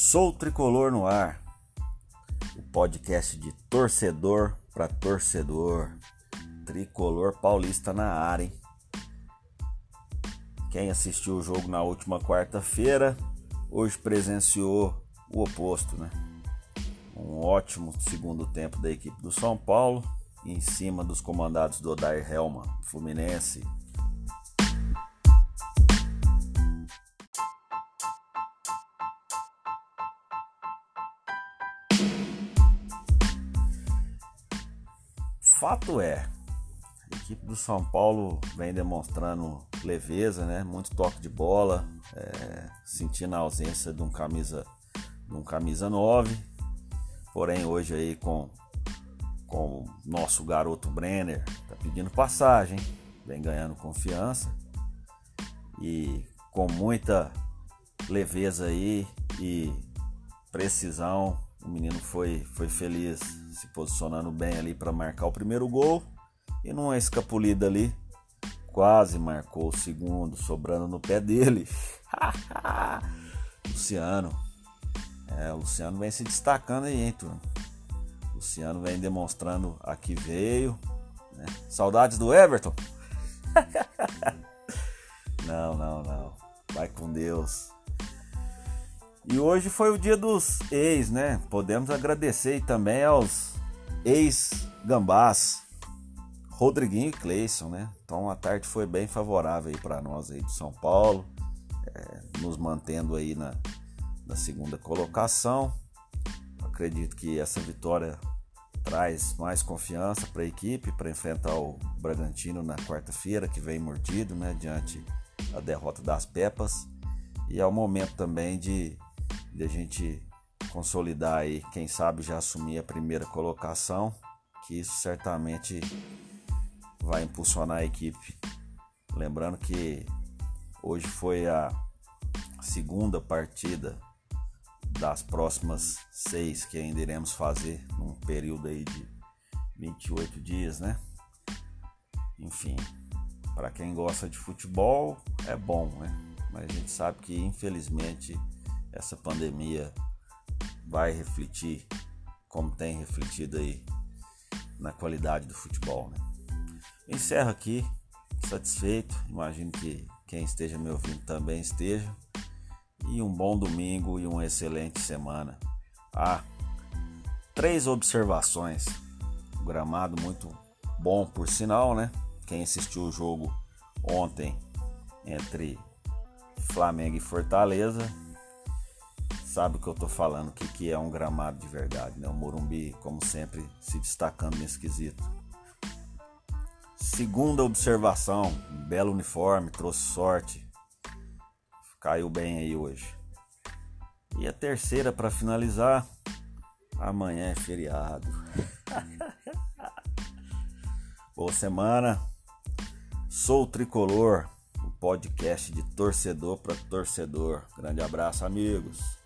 Sou Tricolor no Ar, o podcast de torcedor para torcedor. Tricolor paulista na área, hein? Quem assistiu o jogo na última quarta-feira, hoje presenciou o oposto, né? Um ótimo segundo tempo da equipe do São Paulo, em cima dos comandados do Odair Helman, Fluminense, Fato é, a equipe do São Paulo vem demonstrando leveza, né? Muito toque de bola, é, sentindo a ausência de um camisa, de um camisa 9. Porém hoje aí com com nosso garoto Brenner, tá pedindo passagem, vem ganhando confiança e com muita leveza aí e precisão o menino foi, foi feliz, se posicionando bem ali para marcar o primeiro gol. E numa escapulida ali, quase marcou o segundo, sobrando no pé dele. Luciano. É, o Luciano vem se destacando aí, hein, turma? Luciano vem demonstrando a que veio. Né? Saudades do Everton? não, não, não. Vai com Deus. E hoje foi o dia dos ex, né? Podemos agradecer também aos ex-gambás, Rodriguinho e Cleison, né? Então a tarde foi bem favorável aí para nós aí de São Paulo, é, nos mantendo aí na, na segunda colocação. Acredito que essa vitória traz mais confiança para a equipe para enfrentar o Bragantino na quarta-feira, que vem mordido, né? Diante da derrota das Pepas. E é o momento também de de a gente consolidar aí, quem sabe já assumir a primeira colocação, que isso certamente vai impulsionar a equipe. Lembrando que hoje foi a segunda partida das próximas seis que ainda iremos fazer num período aí de 28 dias, né? Enfim, para quem gosta de futebol é bom, né? Mas a gente sabe que infelizmente essa pandemia vai refletir como tem refletido aí na qualidade do futebol. Né? Encerro aqui, satisfeito. Imagino que quem esteja me ouvindo também esteja. E um bom domingo e uma excelente semana. Ah, três observações. O gramado muito bom, por sinal, né? Quem assistiu o jogo ontem entre Flamengo e Fortaleza sabe o que eu tô falando, o que, que é um gramado de verdade, né? O Morumbi, como sempre, se destacando nesse quesito. Segunda observação, belo uniforme, trouxe sorte. Caiu bem aí hoje. E a terceira para finalizar, amanhã é feriado. Boa semana. Sou o Tricolor, o podcast de torcedor para torcedor. Grande abraço, amigos.